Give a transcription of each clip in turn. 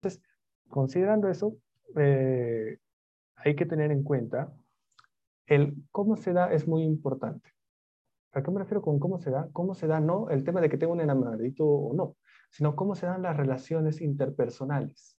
Entonces, considerando eso, eh, hay que tener en cuenta el cómo se da es muy importante. ¿A qué me refiero con cómo se da? ¿Cómo se da no el tema de que tengo un enamoradito o no, sino cómo se dan las relaciones interpersonales?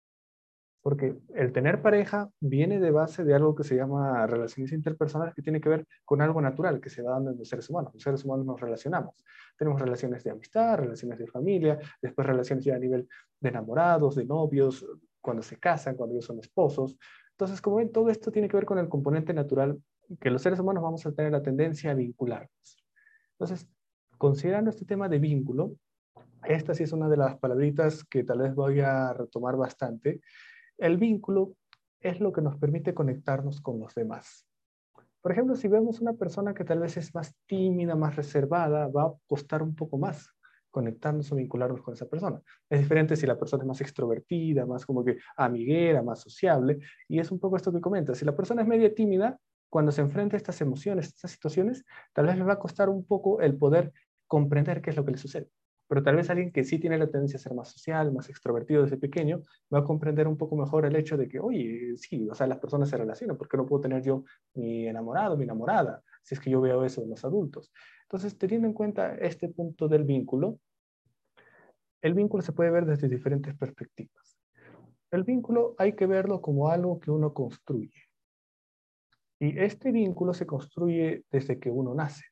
Porque el tener pareja viene de base de algo que se llama relaciones interpersonales, que tiene que ver con algo natural que se va dando en los seres humanos. Los seres humanos nos relacionamos. Tenemos relaciones de amistad, relaciones de familia, después relaciones ya a nivel de enamorados, de novios, cuando se casan, cuando ellos son esposos. Entonces, como ven, todo esto tiene que ver con el componente natural que los seres humanos vamos a tener la tendencia a vincularnos. Entonces, considerando este tema de vínculo, esta sí es una de las palabritas que tal vez voy a retomar bastante. El vínculo es lo que nos permite conectarnos con los demás. Por ejemplo, si vemos una persona que tal vez es más tímida, más reservada, va a costar un poco más conectarnos o vincularnos con esa persona. Es diferente si la persona es más extrovertida, más como que amiguera, más sociable, y es un poco esto que comenta. Si la persona es media tímida, cuando se enfrenta a estas emociones, estas situaciones, tal vez le va a costar un poco el poder comprender qué es lo que le sucede. Pero tal vez alguien que sí tiene la tendencia a ser más social, más extrovertido desde pequeño, va a comprender un poco mejor el hecho de que, oye, sí, o sea, las personas se relacionan, ¿por qué no puedo tener yo mi enamorado, mi enamorada, si es que yo veo eso en los adultos? Entonces, teniendo en cuenta este punto del vínculo, el vínculo se puede ver desde diferentes perspectivas. El vínculo hay que verlo como algo que uno construye. Y este vínculo se construye desde que uno nace.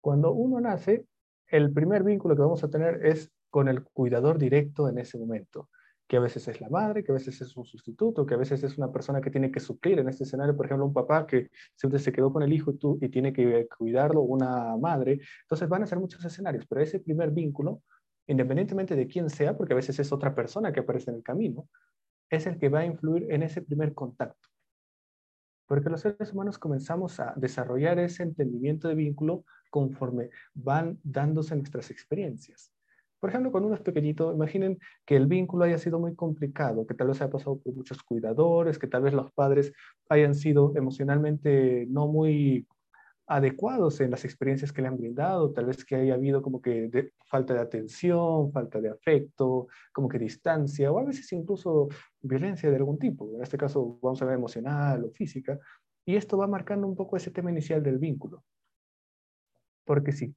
Cuando uno nace, el primer vínculo que vamos a tener es con el cuidador directo en ese momento, que a veces es la madre, que a veces es un sustituto, que a veces es una persona que tiene que suplir en este escenario, por ejemplo, un papá que siempre se quedó con el hijo y, tú, y tiene que cuidarlo, una madre. Entonces van a ser muchos escenarios, pero ese primer vínculo, independientemente de quién sea, porque a veces es otra persona que aparece en el camino, es el que va a influir en ese primer contacto. Porque los seres humanos comenzamos a desarrollar ese entendimiento de vínculo conforme van dándose nuestras experiencias. Por ejemplo, cuando uno es pequeñito, imaginen que el vínculo haya sido muy complicado, que tal vez haya pasado por muchos cuidadores, que tal vez los padres hayan sido emocionalmente no muy adecuados en las experiencias que le han brindado, tal vez que haya habido como que falta de atención, falta de afecto, como que distancia, o a veces incluso violencia de algún tipo, en este caso vamos a ver emocional o física, y esto va marcando un poco ese tema inicial del vínculo. Porque si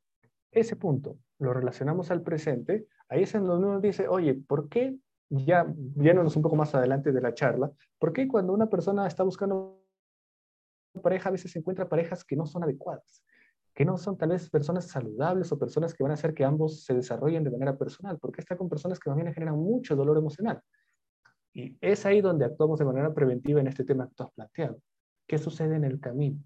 ese punto lo relacionamos al presente, ahí es en donde uno dice, oye, ¿por qué, ya viéndonos un poco más adelante de la charla, ¿por qué cuando una persona está buscando pareja a veces se encuentra parejas que no son adecuadas? que no son tal vez personas saludables o personas que van a hacer que ambos se desarrollen de manera personal, porque está con personas que también generan mucho dolor emocional. Y es ahí donde actuamos de manera preventiva en este tema que tú has planteado. ¿Qué sucede en el camino?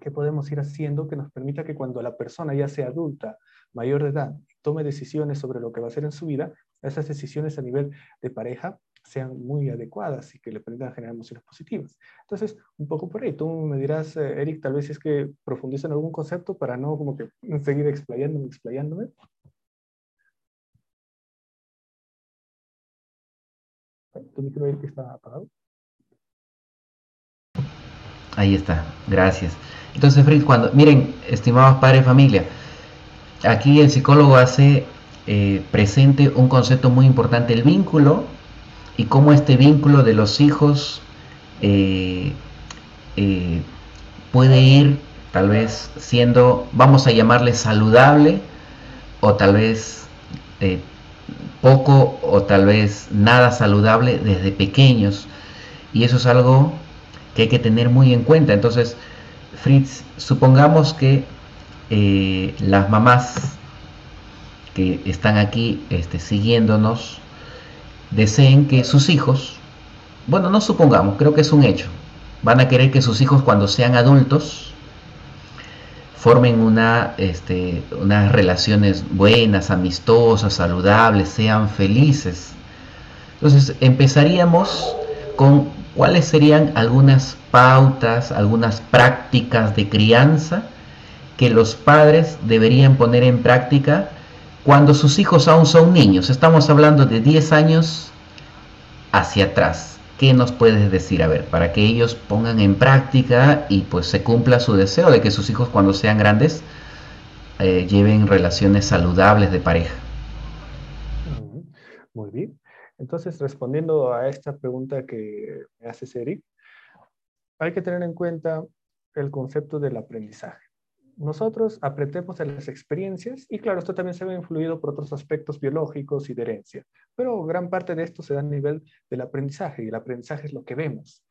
¿Qué podemos ir haciendo que nos permita que cuando la persona ya sea adulta, mayor de edad, tome decisiones sobre lo que va a hacer en su vida, esas decisiones a nivel de pareja sean muy adecuadas y que le permitan generar emociones positivas. Entonces, un poco por ahí, tú me dirás, eh, Eric, tal vez es que profundiza en algún concepto para no como que seguir explayándome, explayándome. ¿Tu micro, Eric, está apagado? Ahí está, gracias. Entonces, Fritz, cuando, miren, estimados padres de familia, aquí el psicólogo hace eh, presente un concepto muy importante, el vínculo, y cómo este vínculo de los hijos eh, eh, puede ir tal vez siendo, vamos a llamarle saludable, o tal vez poco, o tal vez nada saludable desde pequeños. Y eso es algo que hay que tener muy en cuenta. Entonces, Fritz, supongamos que eh, las mamás que están aquí este, siguiéndonos deseen que sus hijos, bueno, no supongamos, creo que es un hecho, van a querer que sus hijos cuando sean adultos formen una, este, unas relaciones buenas, amistosas, saludables, sean felices. Entonces empezaríamos con ¿cuáles serían algunas pautas, algunas prácticas de crianza que los padres deberían poner en práctica cuando sus hijos aún son niños? Estamos hablando de 10 años hacia atrás. ¿Qué nos puedes decir? A ver, para que ellos pongan en práctica y pues se cumpla su deseo de que sus hijos cuando sean grandes eh, lleven relaciones saludables de pareja. Muy bien. Entonces, respondiendo a esta pregunta que me hace Eric, hay que tener en cuenta el concepto del aprendizaje. Nosotros aprendemos de las experiencias y claro, esto también se ve influido por otros aspectos biológicos y de herencia, pero gran parte de esto se da a nivel del aprendizaje y el aprendizaje es lo que vemos,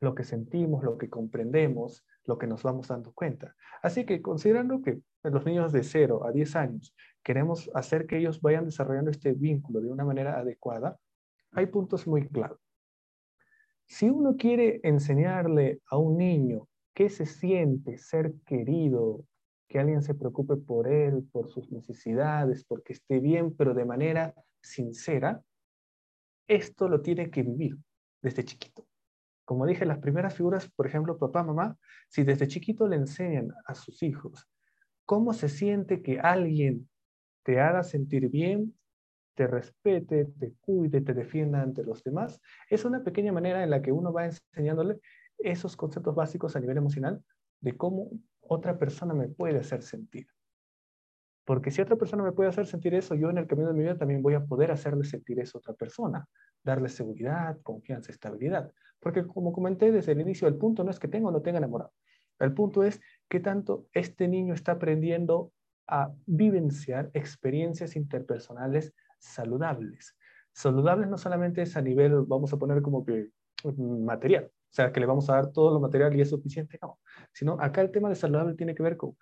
lo que sentimos, lo que comprendemos, lo que nos vamos dando cuenta. Así que considerando que los niños de 0 a 10 años queremos hacer que ellos vayan desarrollando este vínculo de una manera adecuada, hay puntos muy claros. Si uno quiere enseñarle a un niño qué se siente ser querido, que alguien se preocupe por él, por sus necesidades, porque esté bien, pero de manera sincera, esto lo tiene que vivir desde chiquito. Como dije, las primeras figuras, por ejemplo, papá, mamá, si desde chiquito le enseñan a sus hijos cómo se siente que alguien te haga sentir bien, te respete, te cuide, te defienda ante los demás, es una pequeña manera en la que uno va enseñándole esos conceptos básicos a nivel emocional de cómo otra persona me puede hacer sentir. Porque si otra persona me puede hacer sentir eso, yo en el camino de mi vida también voy a poder hacerle sentir eso a otra persona, darle seguridad, confianza, estabilidad. Porque como comenté desde el inicio, el punto no es que tenga o no tenga enamorado. El punto es qué tanto este niño está aprendiendo a vivenciar experiencias interpersonales saludables. Saludables no solamente es a nivel, vamos a poner como que mm, material, o sea, que le vamos a dar todo lo material y es suficiente, no, sino acá el tema de saludable tiene que ver con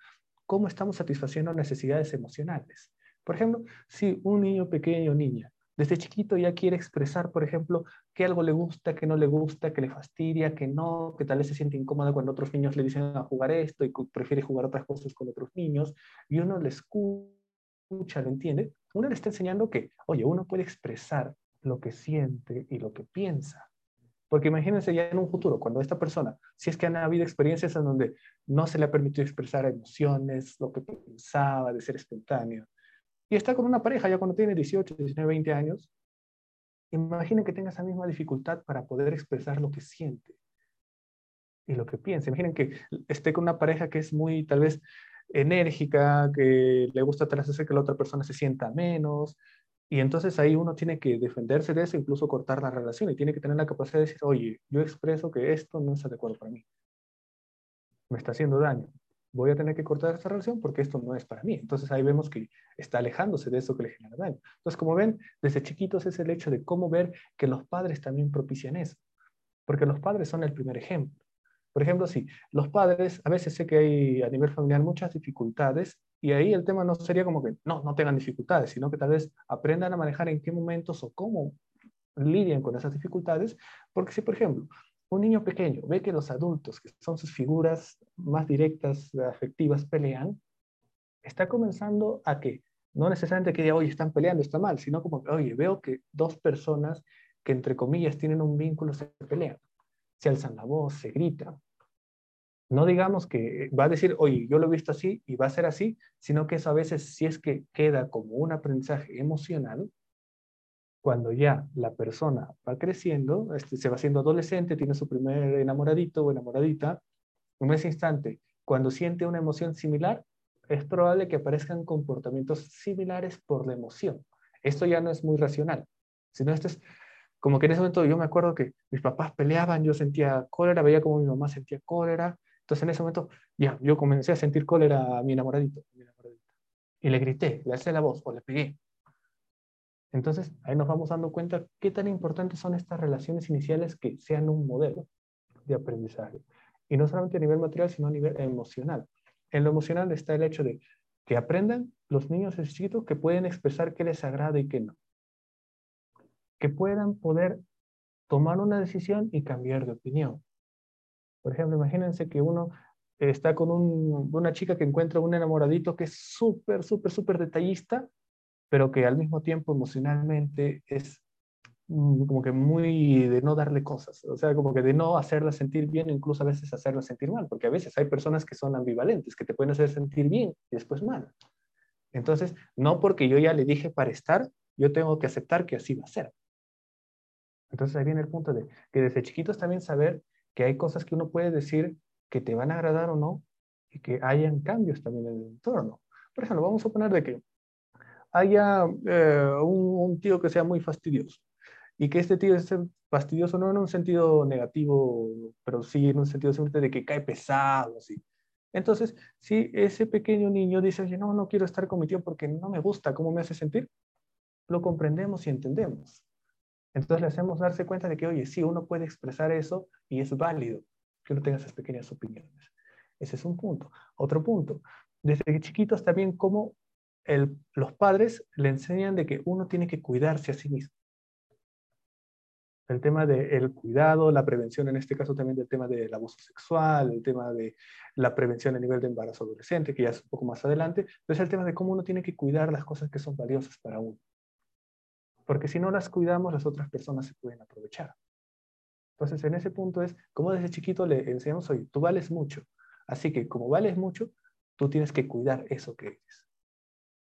cómo estamos satisfaciendo necesidades emocionales. Por ejemplo, si un niño pequeño o niña desde chiquito ya quiere expresar, por ejemplo, que algo le gusta, que no le gusta, que le fastidia, que no, que tal vez se siente incómoda cuando otros niños le dicen a jugar esto y prefiere jugar otras cosas con otros niños, y uno le escucha, lo entiende, uno le está enseñando que, oye, uno puede expresar lo que siente y lo que piensa. Porque imagínense ya en un futuro, cuando esta persona, si es que han habido experiencias en donde no se le ha permitido expresar emociones, lo que pensaba, de ser espontáneo, y está con una pareja ya cuando tiene 18, 19, 20 años, imaginen que tenga esa misma dificultad para poder expresar lo que siente y lo que piensa. Imaginen que esté con una pareja que es muy, tal vez, enérgica, que le gusta tal vez hacer que la otra persona se sienta menos, y entonces ahí uno tiene que defenderse de eso, incluso cortar la relación, y tiene que tener la capacidad de decir, oye, yo expreso que esto no es adecuado para mí, me está haciendo daño voy a tener que cortar esta relación porque esto no es para mí. Entonces ahí vemos que está alejándose de eso que le genera daño. Entonces, como ven, desde chiquitos es el hecho de cómo ver que los padres también propician eso, porque los padres son el primer ejemplo. Por ejemplo, si los padres, a veces sé que hay a nivel familiar muchas dificultades y ahí el tema no sería como que no, no tengan dificultades, sino que tal vez aprendan a manejar en qué momentos o cómo lidian con esas dificultades, porque si, por ejemplo, un niño pequeño ve que los adultos, que son sus figuras más directas, afectivas, pelean, está comenzando a que, no necesariamente que diga, oye, están peleando, está mal, sino como, oye, veo que dos personas que entre comillas tienen un vínculo se pelean, se alzan la voz, se gritan. No digamos que va a decir, oye, yo lo he visto así y va a ser así, sino que eso a veces si es que queda como un aprendizaje emocional, cuando ya la persona va creciendo, este, se va haciendo adolescente, tiene su primer enamoradito o enamoradita, en ese instante, cuando siente una emoción similar, es probable que aparezcan comportamientos similares por la emoción. Esto ya no es muy racional, sino esto es como que en ese momento yo me acuerdo que mis papás peleaban, yo sentía cólera, veía como mi mamá sentía cólera, entonces en ese momento ya, yo comencé a sentir cólera a mi enamoradito, mi enamoradito. y le grité, le alcé la voz o le pegué. Entonces, ahí nos vamos dando cuenta qué tan importantes son estas relaciones iniciales que sean un modelo de aprendizaje. Y no solamente a nivel material, sino a nivel emocional. En lo emocional está el hecho de que aprendan los niños chiquitos que pueden expresar qué les agrada y qué no. Que puedan poder tomar una decisión y cambiar de opinión. Por ejemplo, imagínense que uno está con una chica que encuentra un enamoradito que es súper, súper, súper detallista pero que al mismo tiempo emocionalmente es mm, como que muy de no darle cosas, o sea, como que de no hacerla sentir bien, incluso a veces hacerla sentir mal, porque a veces hay personas que son ambivalentes, que te pueden hacer sentir bien y después mal. Entonces, no porque yo ya le dije para estar, yo tengo que aceptar que así va a ser. Entonces ahí viene el punto de que desde chiquitos también saber que hay cosas que uno puede decir que te van a agradar o no, y que hayan cambios también en el entorno. Por ejemplo, vamos a poner de que haya eh, un, tío que sea muy fastidioso. y que este tío es fastidioso no en un sentido negativo, pero sí en un sentido simplemente de que cae pesado, así. Entonces, si ese pequeño niño dice, oye, no, no quiero estar con mi tío porque no me gusta cómo me hace sentir, lo comprendemos y entendemos. Entonces le hacemos darse cuenta de que, oye, sí, uno puede expresar eso y es válido que uno tenga esas pequeñas opiniones. Ese es un punto. Otro punto, desde chiquitos también como los padres le enseñan de que uno tiene que cuidarse a sí mismo. El tema del cuidado, la prevención, en este caso también del tema del abuso sexual, el tema de la prevención a nivel de embarazo adolescente, que ya es un poco más adelante, es el tema de cómo uno tiene que cuidar las cosas que son valiosas para uno. Porque si no las cuidamos, las otras personas se pueden aprovechar. Entonces, en ese punto es, como desde chiquito le enseñamos, oye, tú vales mucho. Así que como vales mucho, tú tienes que cuidar eso que eres.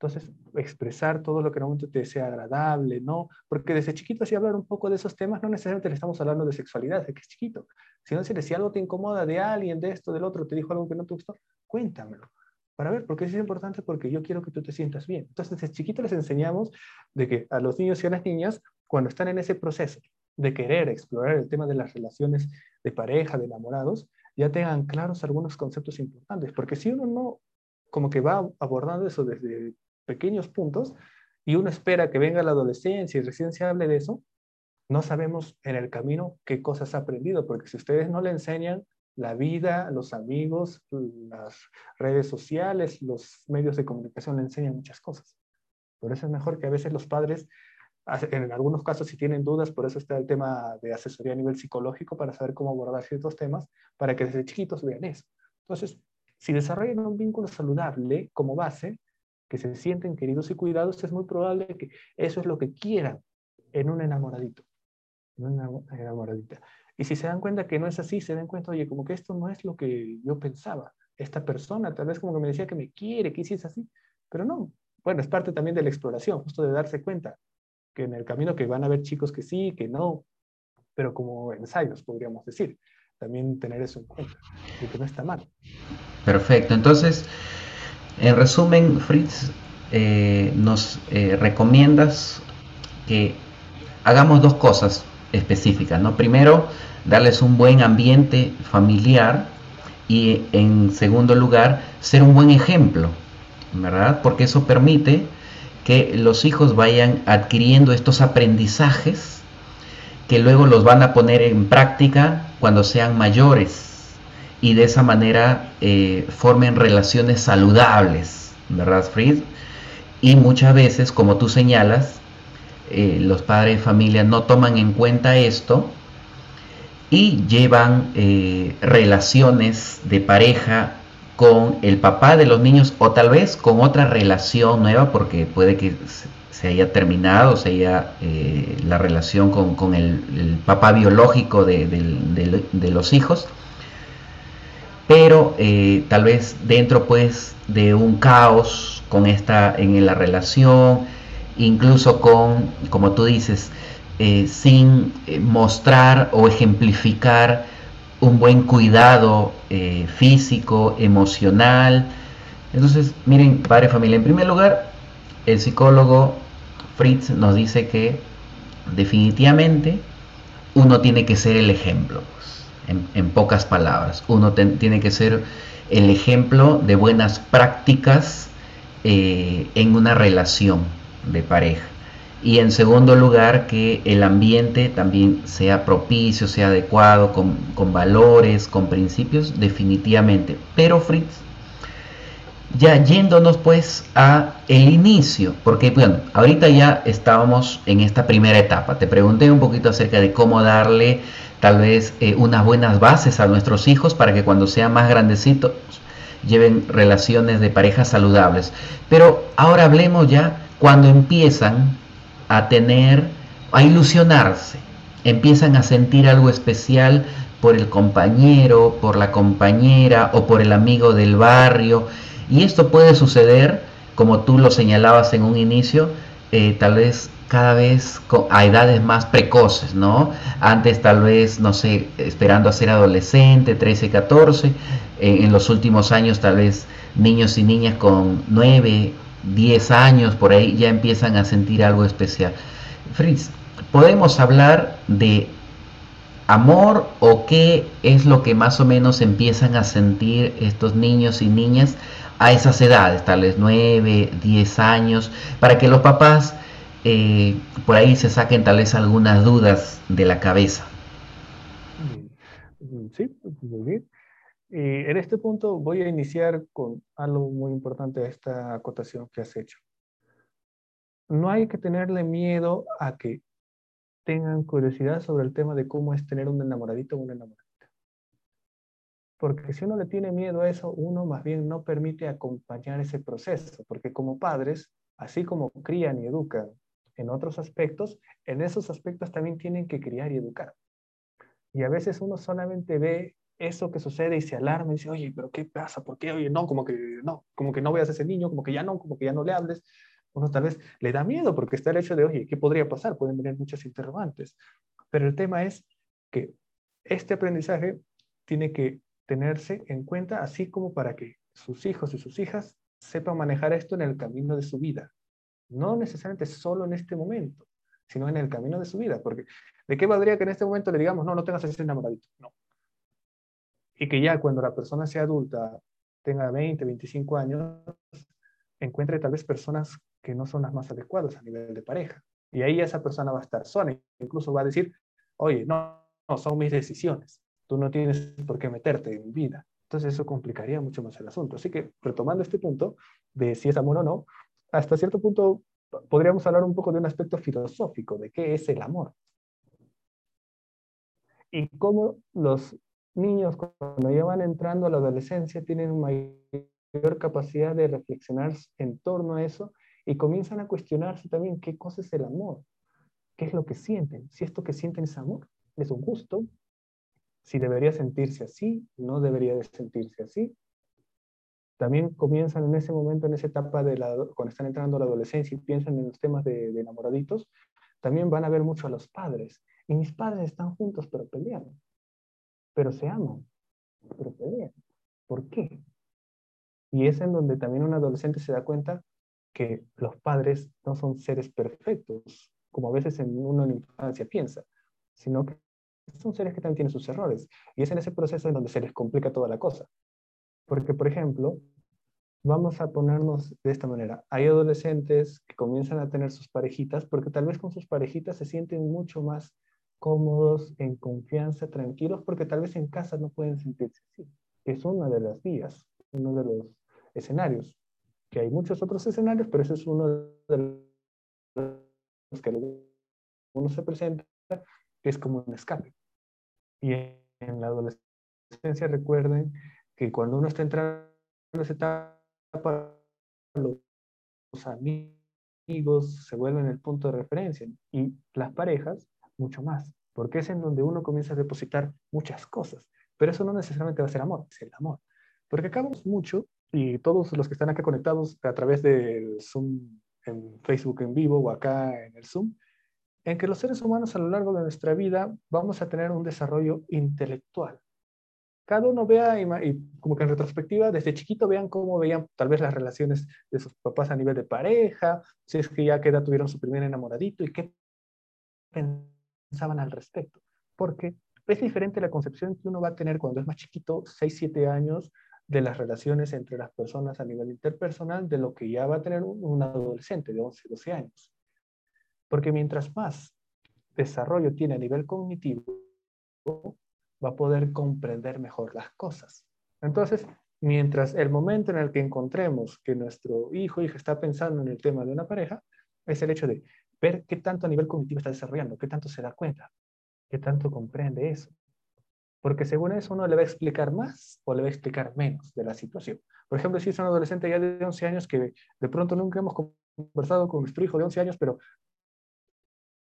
Entonces, expresar todo lo que en un te sea agradable, ¿no? Porque desde chiquito, si hablar un poco de esos temas, no necesariamente le estamos hablando de sexualidad, de que es chiquito, sino decirle, si algo te incomoda de alguien, de esto, del otro, te dijo algo que no te gustó, cuéntamelo. Para ver, porque es importante porque yo quiero que tú te sientas bien. Entonces, desde chiquito les enseñamos de que a los niños y a las niñas, cuando están en ese proceso de querer explorar el tema de las relaciones de pareja, de enamorados, ya tengan claros algunos conceptos importantes. Porque si uno no, como que va abordando eso desde pequeños puntos y uno espera que venga la adolescencia y recién se hable de eso, no sabemos en el camino qué cosas ha aprendido, porque si ustedes no le enseñan la vida, los amigos, las redes sociales, los medios de comunicación le enseñan muchas cosas. Por eso es mejor que a veces los padres, en algunos casos si tienen dudas, por eso está el tema de asesoría a nivel psicológico para saber cómo abordar ciertos temas, para que desde chiquitos vean eso. Entonces, si desarrollan un vínculo saludable como base, que se sienten queridos y cuidados, es muy probable que eso es lo que quieran en un enamoradito, en una enamoradita. Y si se dan cuenta que no es así, se dan cuenta, oye, como que esto no es lo que yo pensaba. Esta persona tal vez como que me decía que me quiere, que hiciese así, pero no. Bueno, es parte también de la exploración, justo de darse cuenta que en el camino que van a haber chicos que sí, que no, pero como ensayos, podríamos decir. También tener eso en cuenta, que no está mal. Perfecto. Entonces, en resumen, Fritz, eh, nos eh, recomiendas que hagamos dos cosas específicas. ¿no? Primero, darles un buen ambiente familiar y en segundo lugar, ser un buen ejemplo, ¿verdad? Porque eso permite que los hijos vayan adquiriendo estos aprendizajes que luego los van a poner en práctica cuando sean mayores y de esa manera eh, formen relaciones saludables, ¿verdad, Fritz? Y muchas veces, como tú señalas, eh, los padres de familia no toman en cuenta esto y llevan eh, relaciones de pareja con el papá de los niños o tal vez con otra relación nueva porque puede que se haya terminado, se haya la relación con, el, papá biológico de, de los hijos pero eh, tal vez dentro pues de un caos con esta en la relación, incluso con, como tú dices, eh, sin eh, mostrar o ejemplificar un buen cuidado físico, emocional. Entonces, miren, padre familia, en primer lugar, el psicólogo Fritz nos dice que definitivamente uno tiene que ser el ejemplo en, pocas palabras. Uno tiene que ser el ejemplo de buenas prácticas eh, en una relación de pareja. Y en segundo lugar, que el ambiente también sea propicio, sea adecuado, con, con valores, con principios, definitivamente. Pero Fritz, ya yéndonos pues a el inicio, porque bueno, ahorita ya estábamos en esta primera etapa. Te pregunté un poquito acerca de cómo darle tal vez eh, unas buenas bases a nuestros hijos para que cuando sean más grandecitos lleven relaciones de pareja saludables. Pero ahora hablemos ya cuando empiezan a tener, a ilusionarse, empiezan a sentir algo especial por el compañero, por la compañera o por el amigo del barrio. Y esto puede suceder, como tú lo señalabas en un inicio, eh, tal vez cada vez a edades más precoces, ¿no? Antes tal vez, no sé, esperando a ser adolescente, 13, 14, en los últimos años tal vez niños y niñas con 9, 10 años por ahí ya empiezan a sentir algo especial. Fritz, podemos hablar de amor o qué es lo que más o menos empiezan a sentir estos niños y niñas a esas edades, tal vez 9, 10 años, para que los papás eh, por ahí se saquen tal vez algunas dudas de la cabeza. Mm, sí, muy bien. Y en este punto voy a iniciar con algo muy importante de esta acotación que has hecho. No hay que tenerle miedo a que tengan curiosidad sobre el tema de cómo es tener un enamoradito o una enamoradita. Porque si uno le tiene miedo a eso, uno más bien no permite acompañar ese proceso, porque como padres, así como crían y educan en otros aspectos, en esos aspectos también tienen que criar y educar. Y a veces uno solamente ve eso que sucede y se alarma y dice, oye, pero ¿qué pasa? ¿Por qué? Oye, no, como que no, como que no veas a ese niño, como que ya no, como que ya no le hables. Uno tal vez le da miedo porque está el hecho de, oye, ¿qué podría pasar? Pueden venir muchas interrogantes. Pero el tema es que este aprendizaje tiene que tenerse en cuenta así como para que sus hijos y sus hijas sepan manejar esto en el camino de su vida. No necesariamente solo en este momento, sino en el camino de su vida. Porque ¿de qué valdría que en este momento le digamos, no, no tengas ese enamoradito? No. Y que ya cuando la persona sea adulta, tenga 20, 25 años, encuentre tal vez personas que no son las más adecuadas a nivel de pareja. Y ahí esa persona va a estar sola, incluso va a decir, oye, no, no, son mis decisiones, tú no tienes por qué meterte en mi vida. Entonces eso complicaría mucho más el asunto. Así que retomando este punto de si es amor o no, hasta cierto punto podríamos hablar un poco de un aspecto filosófico, de qué es el amor. Y cómo los niños cuando ya van entrando a la adolescencia tienen mayor capacidad de reflexionar en torno a eso y comienzan a cuestionarse también qué cosa es el amor, qué es lo que sienten, si esto que sienten es amor, es un gusto, si debería sentirse así, no debería de sentirse así. También comienzan en ese momento, en esa etapa de la, cuando están entrando a la adolescencia y piensan en los temas de, de enamoraditos, también van a ver mucho a los padres. Y mis padres están juntos pero pelean, pero se aman, pero pelean. ¿Por qué? Y es en donde también un adolescente se da cuenta que los padres no son seres perfectos, como a veces en uno en infancia piensa, sino que son seres que también tienen sus errores. Y es en ese proceso en donde se les complica toda la cosa. Porque, por ejemplo, vamos a ponernos de esta manera. Hay adolescentes que comienzan a tener sus parejitas porque tal vez con sus parejitas se sienten mucho más cómodos, en confianza, tranquilos, porque tal vez en casa no pueden sentirse así. Es una de las vías, uno de los escenarios que hay muchos otros escenarios, pero ese es uno de los que uno se presenta, es como un escape. Y en la adolescencia recuerden que cuando uno está entrando en esa etapa, los amigos se vuelven el punto de referencia y las parejas mucho más, porque es en donde uno comienza a depositar muchas cosas, pero eso no necesariamente va a ser amor, es el amor, porque acabamos mucho y todos los que están acá conectados a través del Zoom en Facebook en vivo o acá en el Zoom, en que los seres humanos a lo largo de nuestra vida vamos a tener un desarrollo intelectual. Cada uno vea y, como que en retrospectiva, desde chiquito vean cómo veían tal vez las relaciones de sus papás a nivel de pareja, si es que ya que edad tuvieron su primer enamoradito y qué pensaban al respecto. Porque es diferente la concepción que uno va a tener cuando es más chiquito, 6, 7 años, de las relaciones entre las personas a nivel interpersonal de lo que ya va a tener un, adolescente de 11, 12 años. Porque mientras más desarrollo tiene a nivel cognitivo, va a poder comprender mejor las cosas. Entonces, mientras el momento en el que encontremos que nuestro hijo o hija está pensando en el tema de una pareja, es el hecho de ver qué tanto a nivel cognitivo está desarrollando, qué tanto se da cuenta, qué tanto comprende eso. Porque según eso uno le va a explicar más o le va a explicar menos de la situación. Por ejemplo, si es un adolescente ya de 11 años que de pronto nunca hemos conversado con nuestro hijo de 11 años, pero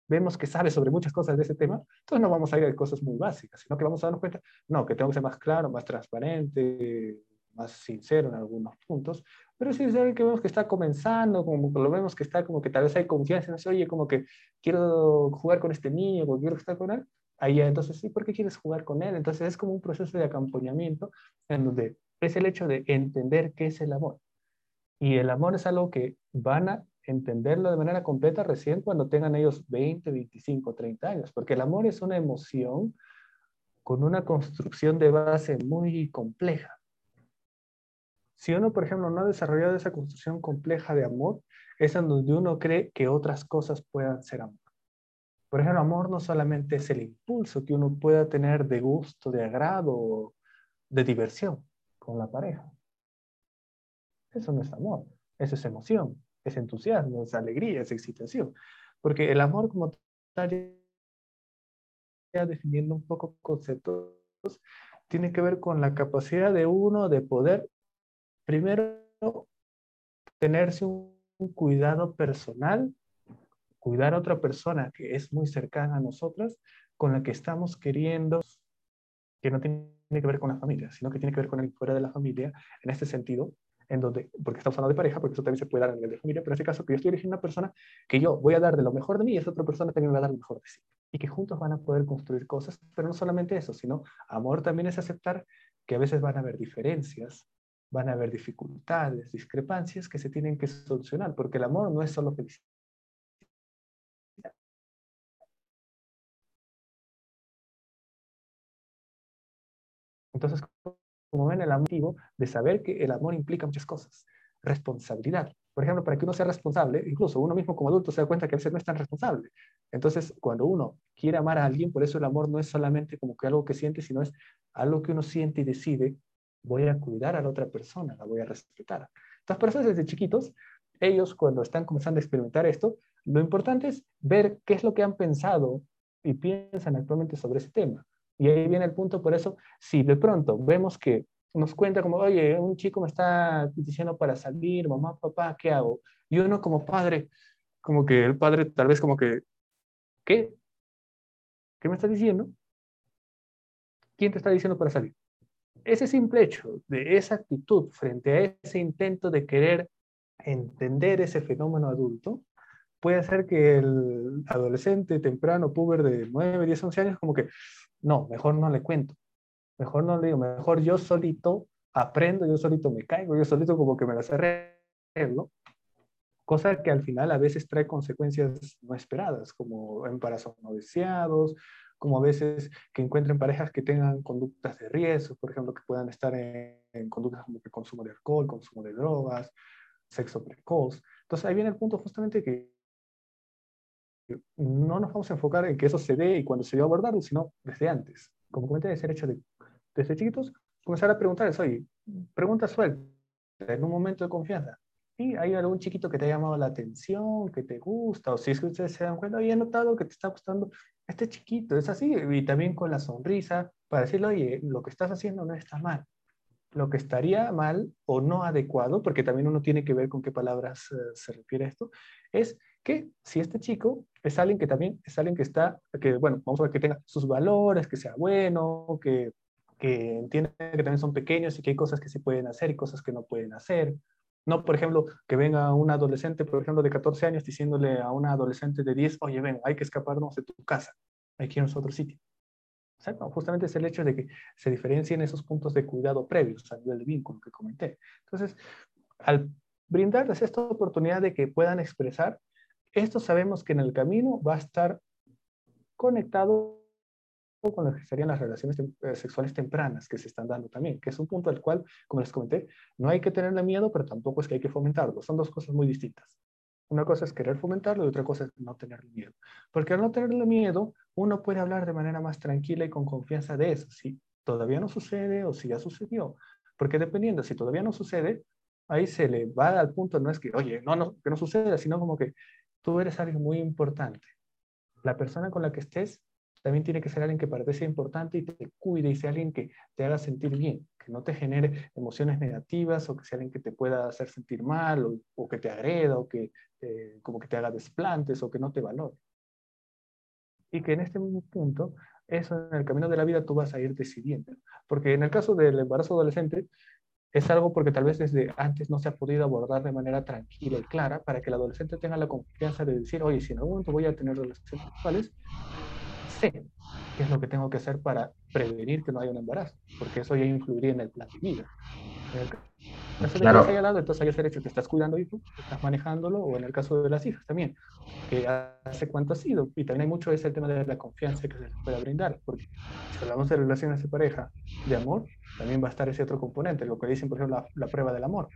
vemos que sabe sobre muchas cosas de ese tema, entonces no vamos a ir a cosas muy básicas, sino que vamos a darnos cuenta, no, que tengo que ser más claro, más transparente, más sincero en algunos puntos, pero si es alguien que vemos que está comenzando, como lo vemos que está como que tal vez hay confianza, no sé, oye, como que quiero jugar con este niño, o quiero estar con él, ahí entonces sí, ¿por qué quieres jugar con él? Entonces es como un proceso de acompañamiento en donde es el hecho de entender qué es el amor. Y el amor es algo que van a entenderlo de manera completa recién cuando tengan ellos 20, 25, 30 años, porque el amor es una emoción con una construcción de base muy compleja. Si uno, por ejemplo, no ha desarrollado esa construcción compleja de amor, es en donde uno cree que otras cosas puedan ser amor. Por ejemplo, amor no solamente es el impulso que uno pueda tener de gusto, de agrado, de diversión con la pareja. Eso no es amor, eso es emoción, es entusiasmo, es alegría, es excitación. Porque el amor como tal, definiendo un poco conceptos, tiene que ver con la capacidad de uno de poder, primero, tenerse un, cuidado personal, cuidar a otra persona que es muy cercana a nosotras, con la que estamos queriendo, que no tiene que ver con la familia, sino que tiene que ver con el fuera de la familia, en este sentido, en donde, porque estamos hablando de pareja, porque eso también se puede dar a nivel de familia, pero en este caso que yo estoy eligiendo una persona que yo voy a dar de lo mejor de mí y esa otra persona también va a dar lo mejor de sí. Y que juntos van a poder construir cosas, pero no solamente eso, sino amor también es aceptar que a veces van a haber diferencias, van a haber dificultades, discrepancias que se tienen que solucionar, porque el amor no es solo felicidad. Entonces, como ven, el motivo de saber que el amor implica muchas cosas. Responsabilidad. Por ejemplo, para que uno sea responsable, incluso uno mismo como adulto se da cuenta que a veces no es tan responsable. Entonces, cuando uno quiere amar a alguien, por eso el amor no es solamente como que algo que siente, sino es algo que uno siente y decide, voy a cuidar a la otra persona, la voy a respetar. Por eso desde chiquitos, ellos cuando están comenzando a experimentar esto, lo importante es ver qué es lo que han pensado y piensan actualmente sobre ese tema. Y ahí viene el punto, por eso, si de pronto vemos que nos cuenta como, oye, un chico me está diciendo para salir, mamá, papá, ¿qué hago? Y uno como padre, como que el padre tal vez como que, ¿qué? ¿Qué me está diciendo? ¿Quién te está diciendo para salir? Ese simple hecho de esa actitud frente a ese intento de querer entender ese fenómeno adulto, puede hacer que el adolescente temprano, puber de 9, 10, 11 años, como que, no, mejor no le cuento. Mejor no le digo, mejor yo solito aprendo, yo solito me caigo, yo solito como que me las arreglo. Cosa que al final a veces trae consecuencias no esperadas, como embarazos no deseados, como a veces que encuentren parejas que tengan conductas de riesgo, por ejemplo, que puedan estar en, en conductas como el consumo de alcohol, consumo de drogas, sexo precoz. Entonces ahí viene el punto justamente que no nos vamos a enfocar en que eso se dé y cuando se dio abordarlo, sino desde antes. Como comenté, es el hecho de, desde chiquitos, comenzar a preguntar eso, oye, pregunta suelta, en un momento de confianza. ¿Y hay algún chiquito que te ha llamado la atención, que te gusta? O si es que ustedes se dan cuenta, oye, he notado que te está gustando este chiquito, es así, y también con la sonrisa, para decirle, oye, lo que estás haciendo no está mal. Lo que estaría mal o no adecuado, porque también uno tiene que ver con qué palabras uh, se refiere a esto, es que si este chico es alguien que también es alguien que está, que bueno, vamos a ver que tenga sus valores, que sea bueno, que, que entienda que también son pequeños y que hay cosas que se pueden hacer y cosas que no pueden hacer. No, por ejemplo, que venga un adolescente, por ejemplo, de 14 años diciéndole a una adolescente de 10, oye, ven, hay que escaparnos de tu casa, hay que irnos a otro sitio. O sea, no, justamente es el hecho de que se diferencien esos puntos de cuidado previos a nivel de vínculo que comenté. Entonces, al brindarles esta oportunidad de que puedan expresar, esto sabemos que en el camino va a estar conectado con lo que serían las relaciones eh, sexuales tempranas que se están dando también, que es un punto al cual, como les comenté, no hay que tenerle miedo, pero tampoco es que hay que fomentarlo. Son dos cosas muy distintas. Una cosa es querer fomentarlo y otra cosa es no tenerle miedo. Porque al no tenerle miedo, uno puede hablar de manera más tranquila y con confianza de eso, si todavía no sucede o si ya sucedió. Porque dependiendo, si todavía no sucede, ahí se le va al punto, no es que, oye, no, no, que no suceda, sino como que tú eres alguien muy importante. La persona con la que estés también tiene que ser alguien que para ti sea importante y te cuide y sea alguien que te haga sentir bien, que no te genere emociones negativas o que sea alguien que te pueda hacer sentir mal o, que te agreda o que eh, como que te haga desplantes o que no te valore. Y que en este punto, eso en el camino de la vida tú vas a ir decidiendo. Porque en el caso del embarazo adolescente, es algo porque tal vez desde antes no se ha podido abordar de manera tranquila y clara para que el adolescente tenga la confianza de decir, oye, si en algún momento voy a tener relaciones sexuales, sé qué es lo que tengo que hacer para prevenir que no haya un embarazo, porque eso ya influiría en el plan de vida. Haya dado, entonces haya ser hecho que estás cuidando y tú estás manejándolo, o en el caso de las hijas también, que hace cuánto ha sido, y también hay mucho ese tema de la confianza que se les pueda brindar, porque si hablamos de relaciones de pareja, de amor, también va a estar ese otro componente, lo que dicen, por ejemplo, la, la prueba del amor.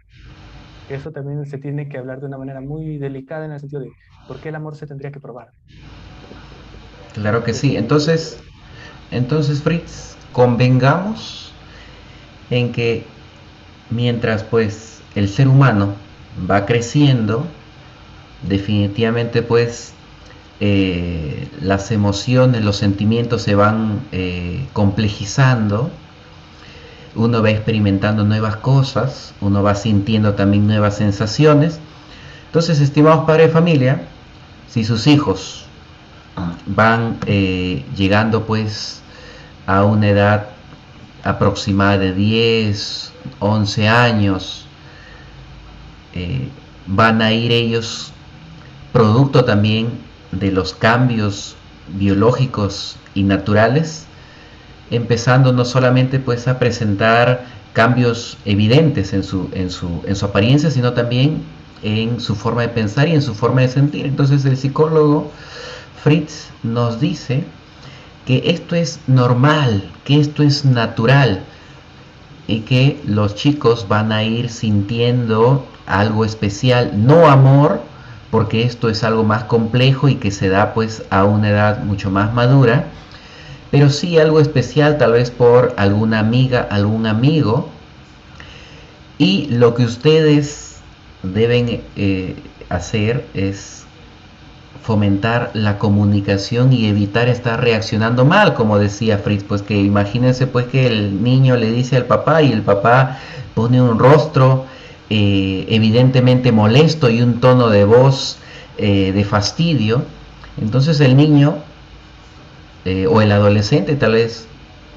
Eso también se tiene que hablar de una manera muy delicada en el sentido de por qué el amor se tendría que probar. Claro que sí. Entonces, entonces Fritz, convengamos en que mientras pues el ser humano va creciendo, definitivamente pues eh, las emociones, los sentimientos se van eh, complejizando, uno va experimentando nuevas cosas, uno va sintiendo también nuevas sensaciones. Entonces, estimados padres de familia, si sus hijos van eh, llegando pues a una edad aproximada de 10, 11 años, eh, van a ir ellos producto también de los cambios biológicos y naturales, empezando no solamente pues a presentar cambios evidentes en su, en su, en su apariencia, sino también en su forma de pensar y en su forma de sentir. Entonces el psicólogo Fritz nos dice que esto es normal, que esto es natural y que los chicos van a ir sintiendo algo especial, no amor, porque esto es algo más complejo y que se da pues a una edad mucho más madura, pero sí algo especial tal vez por alguna amiga, algún amigo. Y lo que ustedes deben eh, hacer es fomentar la comunicación y evitar estar reaccionando mal, como decía Fritz, pues que imagínense pues que el niño le dice al papá y el papá pone un rostro eh, evidentemente molesto y un tono de voz eh, de fastidio, entonces el niño eh, o el adolescente tal vez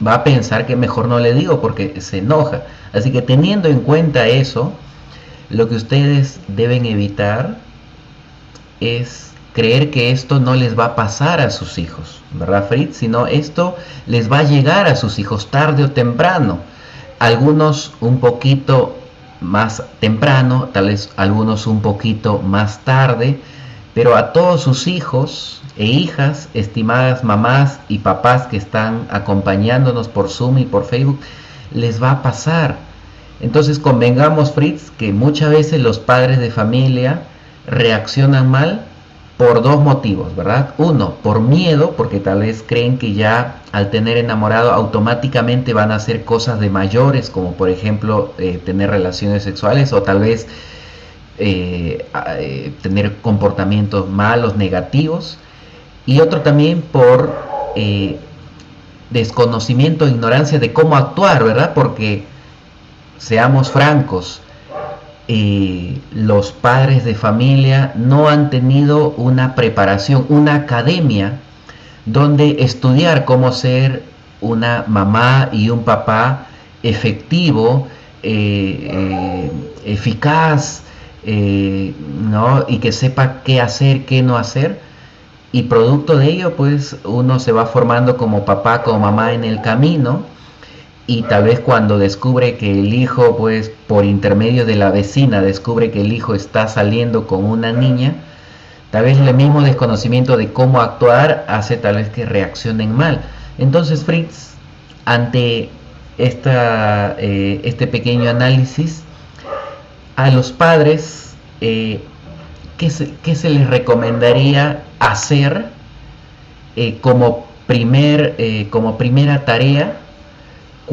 va a pensar que mejor no le digo porque se enoja. Así que teniendo en cuenta eso, lo que ustedes deben evitar es creer que esto no les va a pasar a sus hijos, ¿verdad, Fritz? Sino esto les va a llegar a sus hijos tarde o temprano. Algunos un poquito más temprano, tal vez algunos un poquito más tarde, pero a todos sus hijos e hijas, estimadas mamás y papás que están acompañándonos por Zoom y por Facebook, les va a pasar. Entonces convengamos, Fritz, que muchas veces los padres de familia reaccionan mal por dos motivos, ¿verdad? Uno, por miedo, porque tal vez creen que ya al tener enamorado automáticamente van a hacer cosas de mayores, como por ejemplo eh, tener relaciones sexuales o tal vez eh, eh, tener comportamientos malos, negativos. Y otro también por desconocimiento, ignorancia de cómo actuar, ¿verdad? Porque, seamos francos, los padres de familia no han tenido una preparación, una academia donde estudiar cómo ser una mamá y un papá efectivo, eh, eh, eficaz, eh, ¿no? y que sepa qué hacer, qué no hacer. Y producto de ello, pues uno se va formando como papá, como mamá en el camino y tal vez cuando descubre que el hijo, pues por intermedio de la vecina, descubre que el hijo está saliendo con una niña, tal vez el mismo desconocimiento de cómo actuar hace tal vez que reaccionen mal. Entonces Fritz, ante esta, eh, este pequeño análisis, a los padres, eh, ¿qué, se, les recomendaría hacer eh, como, primer, como primera tarea?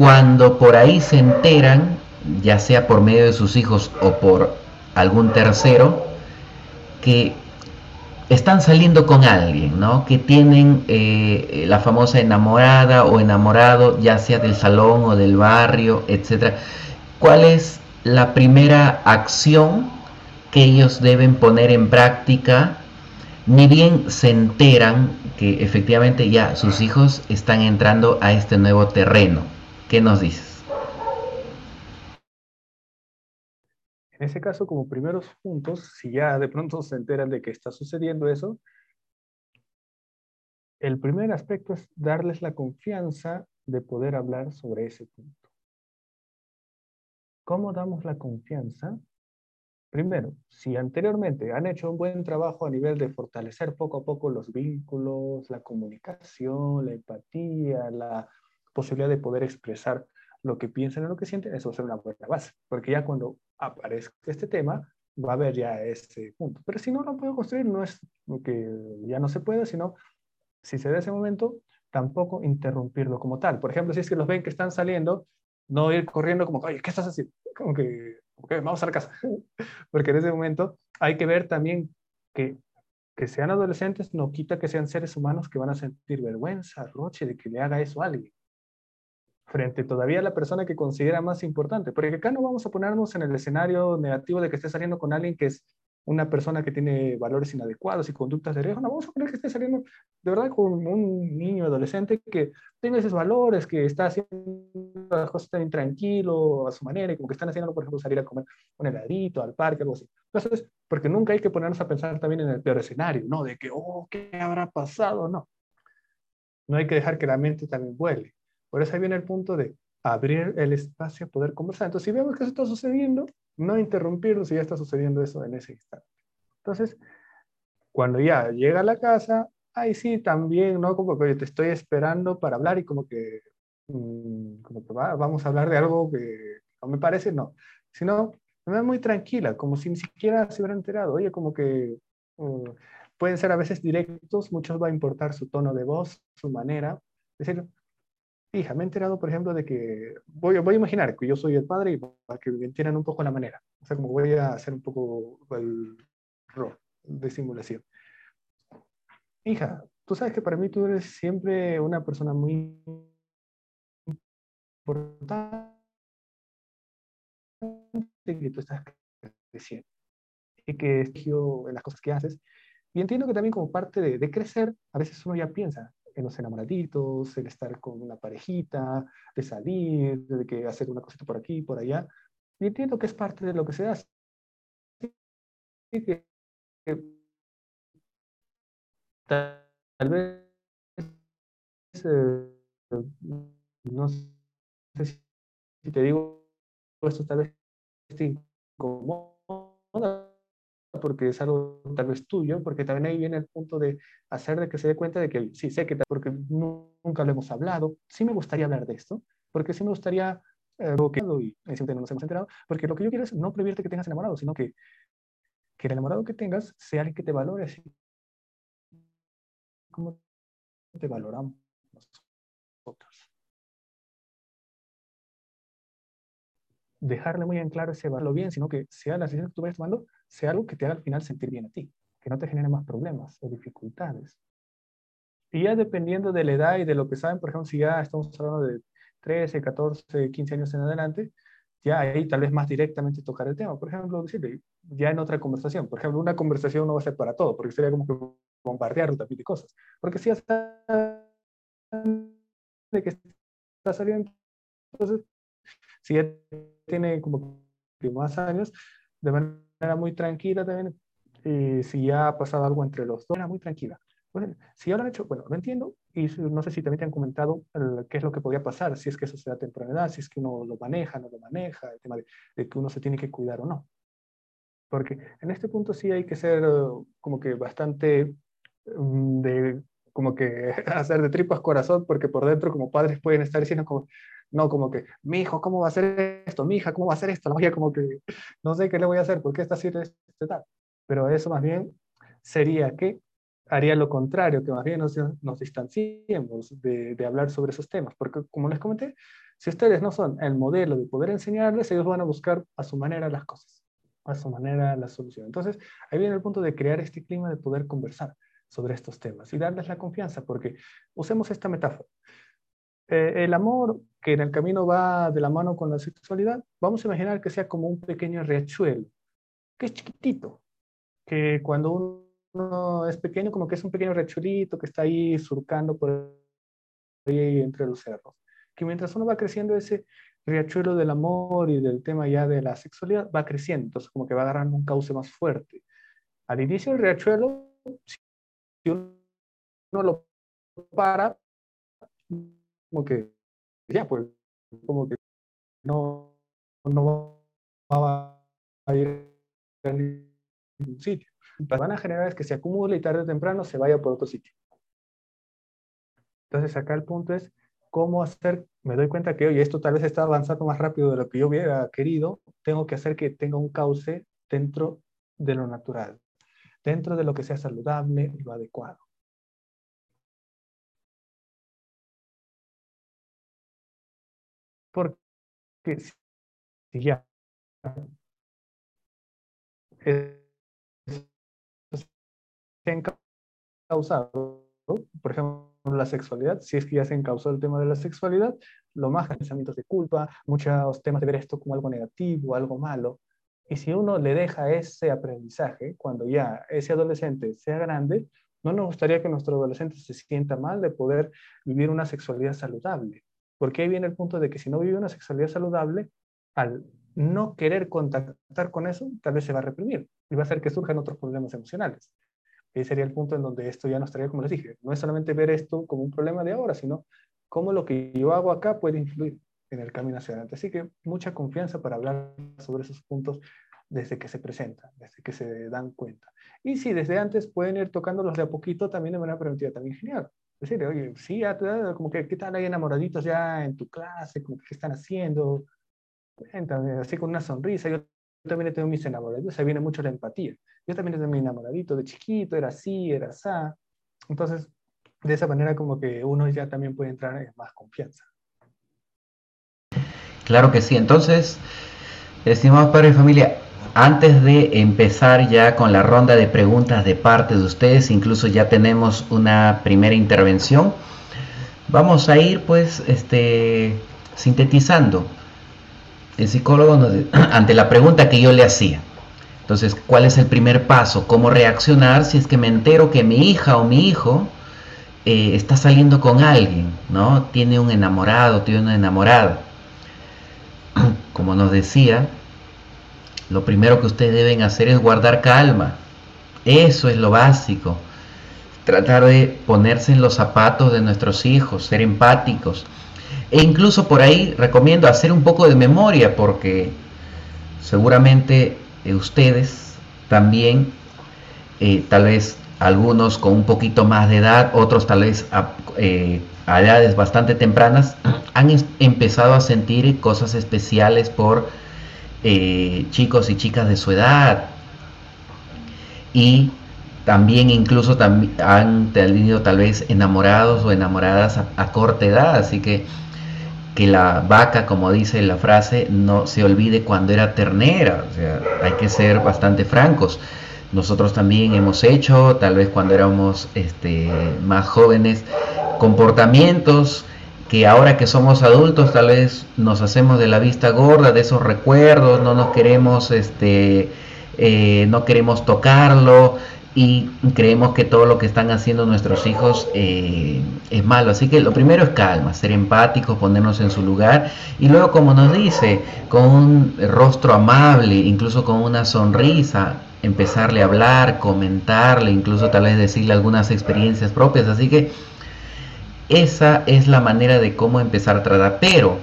Cuando por ahí se enteran, ya sea por medio de sus hijos o por algún tercero, que están saliendo con alguien, ¿no? Que tienen eh, la famosa enamorada o enamorado, ya sea del salón o del barrio, etc. ¿Cuál es la primera acción que ellos deben poner en práctica? Ni bien se enteran que efectivamente ya sus hijos están entrando a este nuevo terreno. ¿Qué nos dices? En ese caso, como primeros puntos, si ya de pronto se enteran de que está sucediendo eso, el primer aspecto es darles la confianza de poder hablar sobre ese punto. ¿Cómo damos la confianza? Primero, si anteriormente han hecho un buen trabajo a nivel de fortalecer poco a poco los vínculos, la comunicación, la empatía, la posibilidad de poder expresar lo que piensan o lo que sienten, eso va a ser una buena base, porque ya cuando aparezca este tema, va a haber ya ese punto. Pero si no lo puedo construir, no es que ya no se puede, sino si se da ese momento, tampoco interrumpirlo como tal. Por ejemplo, si es que los ven que están saliendo, no ir corriendo como, oye, ¿qué estás haciendo? Como que, okay, vamos a la casa. Porque en ese momento hay que ver también que que sean adolescentes no quita que sean seres humanos que van a sentir vergüenza, roche de que le haga eso a alguien frente todavía a la persona que considera más importante. Porque acá no vamos a ponernos en el escenario negativo de que esté saliendo con alguien que es una persona que tiene valores inadecuados y conductas de riesgo. No, vamos a poner que esté saliendo de verdad con un niño adolescente que tenga esos valores, que está haciendo las cosas tan tranquilo, a su manera, y como que están haciendo, por ejemplo, salir a comer un heladito, al parque, algo así. Entonces, porque nunca hay que ponernos a pensar también en el peor escenario, ¿no? De que, oh, ¿qué habrá pasado? No. No hay que dejar que la mente también vuele. Por eso ahí viene el punto de abrir el espacio a poder conversar. Entonces, si vemos que eso está sucediendo, no interrumpirlo si ya está sucediendo eso en ese instante. Entonces, cuando ya llega a la casa, ahí sí también, ¿no? Como que te estoy esperando para hablar y como que, mm, como que vamos a hablar de algo que no me parece, no. Sino, me da muy tranquila, como si ni siquiera se hubiera enterado. Oye, como que mm, pueden ser a veces directos, muchos va a importar su tono de voz, su manera. Es decir, hija, me he enterado, por ejemplo, de que voy, voy a imaginar que yo soy el padre y para que me entiendan un poco la manera. O sea, como voy a hacer un poco el rol de simulación. Hija, tú sabes que para mí tú eres siempre una persona muy importante que tú estás creciendo y que en las cosas que haces. Y entiendo que también como parte de, de crecer, a veces uno ya piensa, en los enamoraditos, el estar con una parejita, de salir, de que hacer una cosita por aquí, por allá. Entiendo que es parte de lo que se hace. Que, tal vez, eh, no sé si te digo esto, tal vez te incomoda, porque es algo tal vez tuyo, porque también ahí viene el punto de hacer de que se dé cuenta de que sí sé que, porque nunca lo hemos hablado, sí me gustaría hablar de esto, porque sí me gustaría, eh, y siempre no nos hemos enterado, porque lo que yo quiero es no prohibirte que tengas enamorado, sino que, que el enamorado que tengas sea alguien que te valore así como te valoramos nosotros. dejarle muy en claro ese valor bien, sino que sea la decisión que tú vayas tomando, sea algo que te haga al final sentir bien a ti, que no te genere más problemas o dificultades. Y ya dependiendo de la edad y de lo que saben, por ejemplo, si ya estamos hablando de 13, 14, 15 años en adelante, ya ahí tal vez más directamente tocar el tema. Por ejemplo, decirle, ya en otra conversación. Por ejemplo, una conversación no va a ser para todo, porque sería como que bombardear también de cosas. Porque si hasta de que está saliendo, entonces si ya tiene como más años, de manera muy tranquila también, y si ya ha pasado algo entre los dos, manera muy tranquila. Bueno, si ya lo han hecho, bueno, lo entiendo, y no sé si también te han comentado qué es lo que podría pasar, si es que eso se da temprana edad, si es que uno lo maneja, no lo maneja, el tema de, de que uno se tiene que cuidar o no. Porque en este punto sí hay que ser como que bastante mm, de como que hacer de tripas corazón, porque por dentro como padres pueden estar diciendo como, no como que, mi hijo, ¿cómo va a hacer esto? Mi hija, ¿cómo va a hacer esto? La voy como que, no sé qué le voy a hacer, ¿por qué está haciendo esto? Tal. Pero eso más bien sería que haría lo contrario, que más bien nos, nos distanciemos de, de, hablar sobre esos temas, porque como les comenté, si ustedes no son el modelo de poder enseñarles, ellos van a buscar a su manera las cosas, a su manera la solución. Entonces, ahí viene el punto de crear este clima de poder conversar sobre estos temas y darles la confianza, porque usemos esta metáfora. Eh, el amor que en el camino va de la mano con la sexualidad, vamos a imaginar que sea como un pequeño riachuelo, que es chiquitito, que cuando uno es pequeño, como que es un pequeño riachuelito que está ahí surcando por ahí entre los cerros. Que mientras uno va creciendo, ese riachuelo del amor y del tema ya de la sexualidad va creciendo, entonces como que va agarrando un cauce más fuerte. Al inicio del riachuelo, si uno lo para, como que, ya, pues, como que no, no va a ir a ningún sitio. Lo que van a generar es que se acumule y tarde o temprano se vaya por otro sitio. Entonces acá el punto es cómo hacer, me doy cuenta que, oye, esto tal vez está avanzando más rápido de lo que yo hubiera querido, tengo que hacer que tenga un cauce dentro de lo natural, dentro de lo que sea saludable lo adecuado. Porque si ya se han causado, por ejemplo, la sexualidad, si es que ya se encausó el tema de la sexualidad, lo más pensamientos de culpa, muchos temas de ver esto como algo negativo, algo malo. Y si uno le deja ese aprendizaje, cuando ya ese adolescente sea grande, no nos gustaría que nuestro adolescente se sienta mal de poder vivir una sexualidad saludable. Porque ahí viene el punto de que si no vive una sexualidad saludable, al no querer contactar con eso, tal vez se va a reprimir y va a hacer que surjan otros problemas emocionales. Ese sería el punto en donde esto ya nos traería, como les dije, no es solamente ver esto como un problema de ahora, sino cómo lo que yo hago acá puede influir en el camino hacia adelante. Así que mucha confianza para hablar sobre esos puntos desde que se presentan, desde que se dan cuenta. Y si desde antes pueden ir tocándolos de a poquito, también de manera preventiva, también genial. Es decir, oye, sí, ya, como que, ¿qué tal hay enamoraditos ya en tu clase? Como ¿Qué están haciendo? Cuéntame, así con una sonrisa. Yo también tengo mis enamorados, ahí viene mucho la empatía. Yo también tengo mi enamoradito de chiquito, era así, era así. Entonces, de esa manera como que uno ya también puede entrar en más confianza. Claro que sí. Entonces, estimados padres y familia, antes de empezar ya con la ronda de preguntas de parte de ustedes, incluso ya tenemos una primera intervención, vamos a ir pues este, sintetizando. El psicólogo ante la pregunta que yo le hacía. Entonces, ¿cuál es el primer paso? ¿Cómo reaccionar si es que me entero que mi hija o mi hijo eh, está saliendo con alguien, ¿no? Tiene un enamorado, tiene una enamorada. Como nos decía, lo primero que ustedes deben hacer es guardar calma. Eso es lo básico. Tratar de ponerse en los zapatos de nuestros hijos, ser empáticos. E incluso por ahí recomiendo hacer un poco de memoria porque seguramente eh, ustedes también, eh, tal vez algunos con un poquito más de edad, otros tal vez a, eh, edades bastante tempranas, han empezado a sentir cosas especiales por chicos y chicas de su edad. Y también incluso han tenido tal vez enamorados o enamoradas a corta edad. Así que que la vaca, como dice la frase, no se olvide cuando era ternera. Hay que ser bastante francos. Nosotros también hemos hecho, tal vez cuando éramos este, más jóvenes, comportamientos que ahora que somos adultos tal vez nos hacemos de la vista gorda de esos recuerdos, no nos queremos, este, eh, no queremos tocarlo, y creemos que todo lo que están haciendo nuestros hijos eh, es malo. Así que lo primero es calma, ser empáticos, ponernos en su lugar y luego, como nos dice, con un rostro amable, incluso con una sonrisa, empezarle a hablar, comentarle, incluso tal vez decirle algunas experiencias propias. Así que esa es la manera de cómo empezar a tratar. Pero,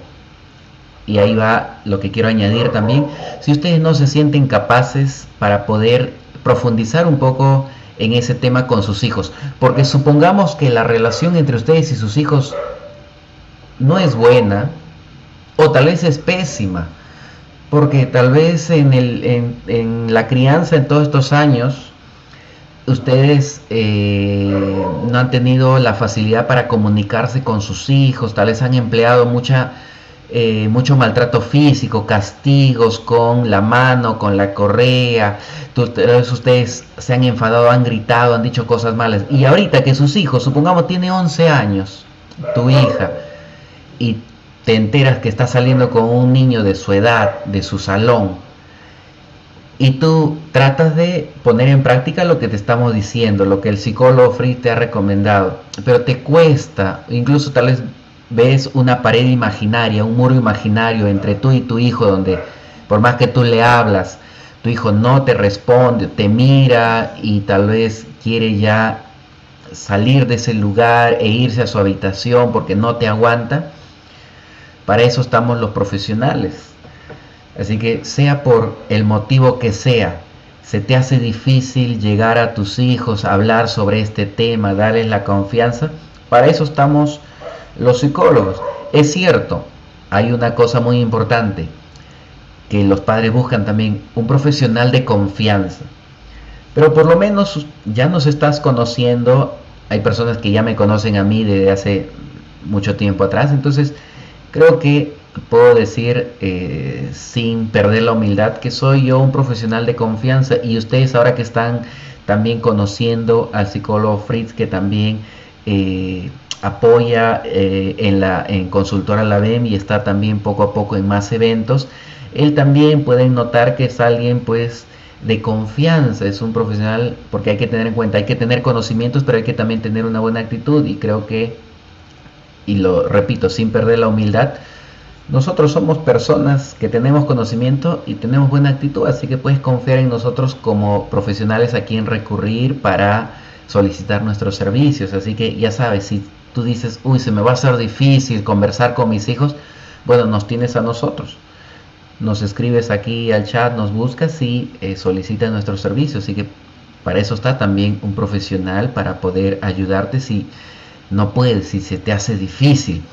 y ahí va lo que quiero añadir también, si ustedes no se sienten capaces para poder profundizar un poco en ese tema con sus hijos. Porque supongamos que la relación entre ustedes y sus hijos no es buena o tal vez es pésima. Porque tal vez en, el, en, la crianza en todos estos años ustedes eh, no han tenido la facilidad para comunicarse con sus hijos, tal vez han empleado mucha eh, mucho maltrato físico, castigos con la mano, con la correa, ustedes se han enfadado, han gritado, han dicho cosas malas. Y ahorita que sus hijos, supongamos tiene 11 años, tu hija, y te enteras que está saliendo con un niño de su edad, de su salón, y tú tratas de poner en práctica lo que te estamos diciendo, lo que el psicólogo Free te ha recomendado, pero te cuesta, incluso tal vez ves una pared imaginaria, un muro imaginario entre tú y tu hijo, donde por más que tú le hablas, tu hijo no te responde, te mira y tal vez quiere ya salir de ese lugar e irse a su habitación porque no te aguanta. Para eso estamos los profesionales. Así que sea por el motivo que sea, se te hace difícil llegar a tus hijos, hablar sobre este tema, darles la confianza, para eso estamos los psicólogos. Es cierto, hay una cosa muy importante, que los padres buscan también un profesional de confianza. Pero por lo menos ya nos estás conociendo, hay personas que ya me conocen a mí desde hace mucho tiempo atrás, entonces creo que puedo decir eh, sin perder la humildad que soy yo un profesional de confianza y ustedes ahora que están también conociendo al psicólogo Fritz que también eh, apoya eh, en la en consultora la BEM y está también poco a poco en más eventos él también pueden notar que es alguien pues de confianza, es un profesional porque hay que tener en cuenta, hay que tener conocimientos pero hay que también tener una buena actitud y creo que y lo repito sin perder la humildad nosotros somos personas que tenemos conocimiento y tenemos buena actitud, así que puedes confiar en nosotros como profesionales a quien recurrir para solicitar nuestros servicios. Así que ya sabes, si tú dices, uy, se me va a hacer difícil conversar con mis hijos, bueno, nos tienes a nosotros. Nos escribes aquí al chat, nos buscas y eh, solicitas nuestros servicios. Así que para eso está también un profesional para poder ayudarte si no puedes, si se te hace difícil.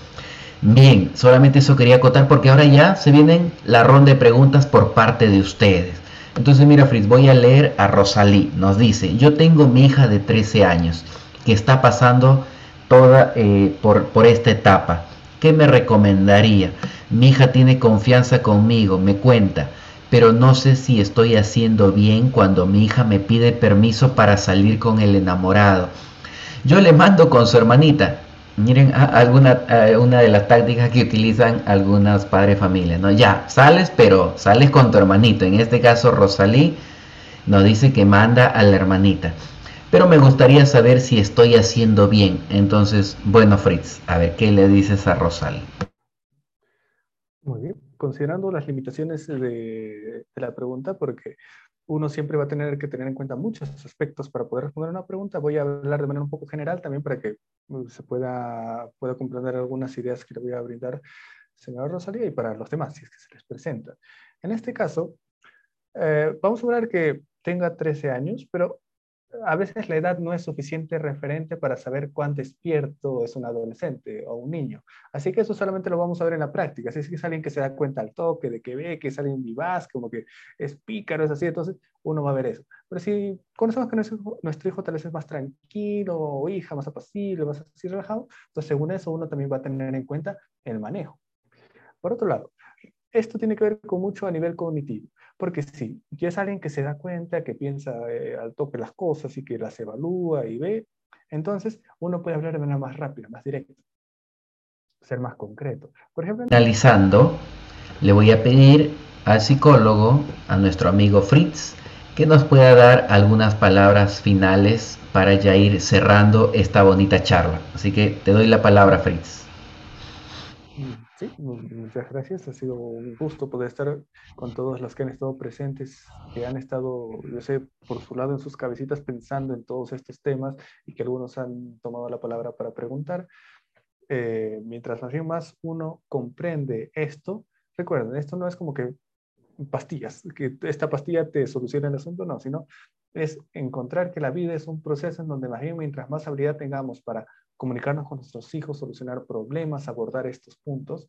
Bien, solamente eso quería acotar porque ahora ya se vienen la ronda de preguntas por parte de ustedes. Entonces mira Fritz, voy a leer a Rosalí. Nos dice, yo tengo mi hija de 13 años que está pasando toda eh, por, por esta etapa. ¿Qué me recomendaría? Mi hija tiene confianza conmigo, me cuenta, pero no sé si estoy haciendo bien cuando mi hija me pide permiso para salir con el enamorado. Yo le mando con su hermanita, Miren alguna una de las tácticas que utilizan algunas padres familias, ¿no? Ya, sales, pero sales con tu hermanito. En este caso, Rosalí nos dice que manda a la hermanita. Pero me gustaría saber si estoy haciendo bien. Entonces, bueno, Fritz, a ver, ¿qué le dices a Rosalí? Muy bien, considerando las limitaciones de la pregunta, porque uno siempre va a tener que tener en cuenta muchos aspectos para poder responder una pregunta. Voy a hablar de manera un poco general también para que uh, se pueda, pueda comprender algunas ideas que le voy a brindar señora Rosalía y para los demás, si es que se les presenta. En este caso, eh, vamos a hablar que tenga 13 años, pero a veces la edad no es suficiente referente para saber cuán despierto es un adolescente o un niño. Así que eso solamente lo vamos a ver en la práctica. Que es alguien que se da cuenta al toque, de que ve, que es alguien vivaz, como que es pícaro, es así, entonces uno va a ver eso. Pero si conocemos que nuestro hijo, nuestro hijo tal vez es más tranquilo, o hija más apacible, más así relajado, entonces según eso uno también va a tener en cuenta el manejo. Por otro lado, esto tiene que ver con mucho a nivel cognitivo. Porque sí, ya es alguien que se da cuenta, que piensa eh, al toque las cosas y que las evalúa y ve, entonces uno puede hablar de manera más rápida, más directa, ser más concreto. Por ejemplo, finalizando, le voy a pedir al psicólogo, a nuestro amigo Fritz, que nos pueda dar algunas palabras finales para ya ir cerrando esta bonita charla. Así que te doy la palabra, Fritz. Sí, muchas gracias. Ha sido un gusto poder estar con todos los que han estado presentes, que han estado, yo sé, por su lado en sus cabecitas pensando en todos estos temas y que algunos han tomado la palabra para preguntar. Eh, mientras más bien más uno comprende esto, recuerden, esto no es como que pastillas, que esta pastilla te soluciona el asunto, no, sino es encontrar que la vida es un proceso en donde más bien mientras más habilidad tengamos para comunicarnos con nuestros hijos, solucionar problemas, abordar estos puntos,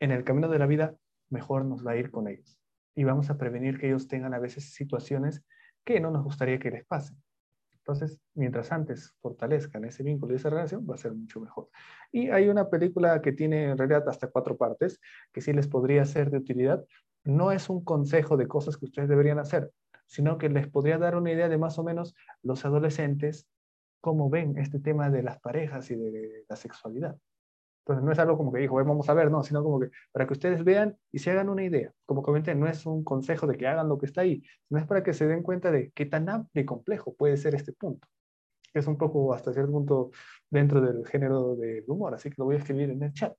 en el camino de la vida mejor nos va a ir con ellos. Y vamos a prevenir que ellos tengan a veces situaciones que no nos gustaría que les pasen. Entonces, mientras antes fortalezcan ese vínculo y esa relación, va a ser mucho mejor. Y hay una película que tiene en realidad hasta cuatro partes, que sí les podría ser de utilidad. No es un consejo de cosas que ustedes deberían hacer, sino que les podría dar una idea de más o menos los adolescentes cómo ven este tema de las parejas y de la sexualidad. Entonces no es algo como que dijo, vamos a ver, no, sino como que para que ustedes vean y se hagan una idea. Como comenté, no es un consejo de que hagan lo que está ahí, sino es para que se den cuenta de qué tan amplio y complejo puede ser este punto. Es un poco hasta cierto punto dentro del género del humor, así que lo voy a escribir en el chat.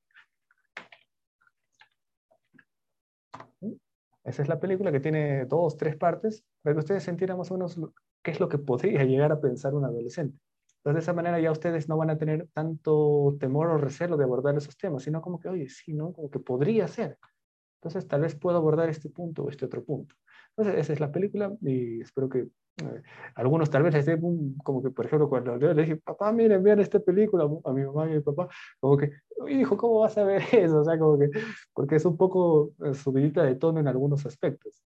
Esa es la película que tiene dos, tres partes, para que ustedes entiendan más o menos qué es lo que podría llegar a pensar un adolescente. Entonces, de esa manera ya ustedes no van a tener tanto temor o recelo de abordar esos temas, sino como que, oye, sí, ¿no? Como que podría ser. Entonces, tal vez puedo abordar este punto o este otro punto. Entonces, esa es la película y espero que eh, algunos tal vez estén como que, por ejemplo, cuando le dije, papá, miren, vean esta película a mi mamá y a mi papá, como que, hijo, ¿cómo vas a ver eso? O sea, como que, porque es un poco eh, subidita de tono en algunos aspectos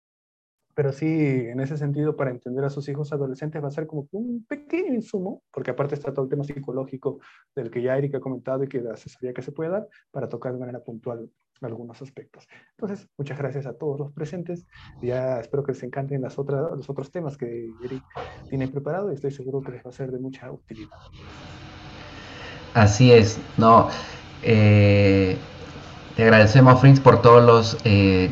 pero sí, en ese sentido, para entender a sus hijos adolescentes va a ser como un pequeño insumo, porque aparte está todo el tema psicológico del que ya Erika ha comentado y que la asesoría que se puede dar para tocar de manera puntual algunos aspectos. Entonces, muchas gracias a todos los presentes. Ya espero que les encanten las otras, los otros temas que Eric tiene preparado y estoy seguro que les va a ser de mucha utilidad. Así es, no. Eh, te agradecemos, Fritz, por todos los eh,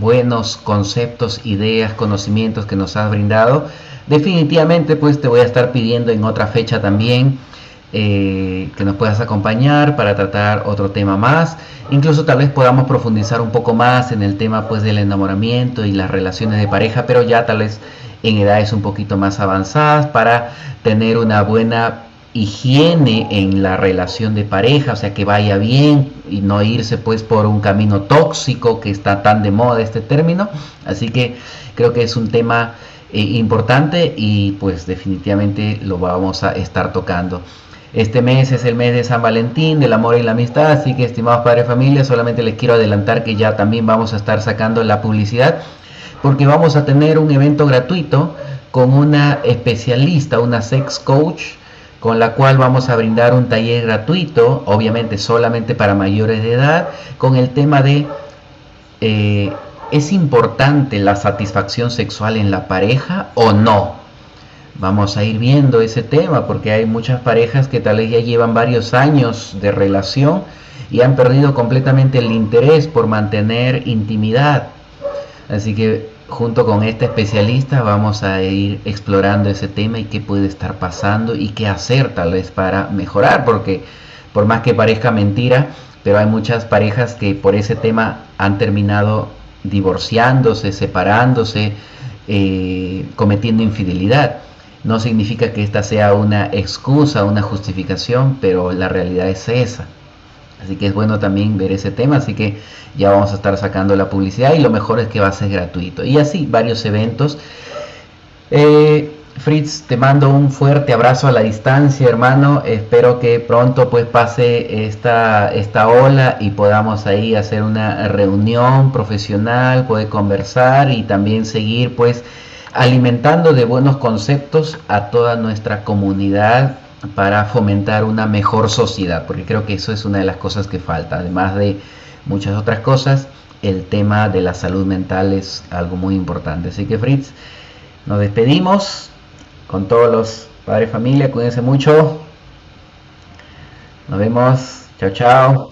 buenos conceptos, ideas, conocimientos que nos has brindado. Definitivamente, pues te voy a estar pidiendo en otra fecha también eh, que nos puedas acompañar para tratar otro tema más. Incluso tal vez podamos profundizar un poco más en el tema pues del enamoramiento y las relaciones de pareja, pero ya tal vez en edades un poquito más avanzadas para tener una buena higiene en la relación de pareja, o sea, que vaya bien y no irse pues por un camino tóxico que está tan de moda este término. Así que creo que es un tema eh, importante y pues definitivamente lo vamos a estar tocando. Este mes es el mes de San Valentín, del amor y la amistad, así que estimados padres familia, solamente les quiero adelantar que ya también vamos a estar sacando la publicidad porque vamos a tener un evento gratuito con una especialista, una sex coach, con la cual vamos a brindar un taller gratuito, obviamente solamente para mayores de edad, con el tema de eh, ¿es importante la satisfacción sexual en la pareja o no? Vamos a ir viendo ese tema porque hay muchas parejas que tal vez ya llevan varios años de relación y han perdido completamente el interés por mantener intimidad. Así que junto con este especialista vamos a ir explorando ese tema y qué puede estar pasando y qué hacer tal vez para mejorar, porque por más que parezca mentira, pero hay muchas parejas que por ese tema han terminado divorciándose, separándose, eh, cometiendo infidelidad. No significa que esta sea una excusa, una justificación, pero la realidad es esa. Así que es bueno también ver ese tema, así que ya vamos a estar sacando la publicidad y lo mejor es que va a ser gratuito. Y así, varios eventos. Eh, Fritz, te mando un fuerte abrazo a la distancia, hermano. Espero que pronto pues pase esta, esta ola y podamos ahí hacer una reunión profesional, poder conversar y también seguir pues alimentando de buenos conceptos a toda nuestra comunidad para fomentar una mejor sociedad, porque creo que eso es una de las cosas que falta, además de muchas otras cosas, el tema de la salud mental es algo muy importante. Así que Fritz, nos despedimos con todos los padres familia, cuídense mucho. Nos vemos. Chao, chao.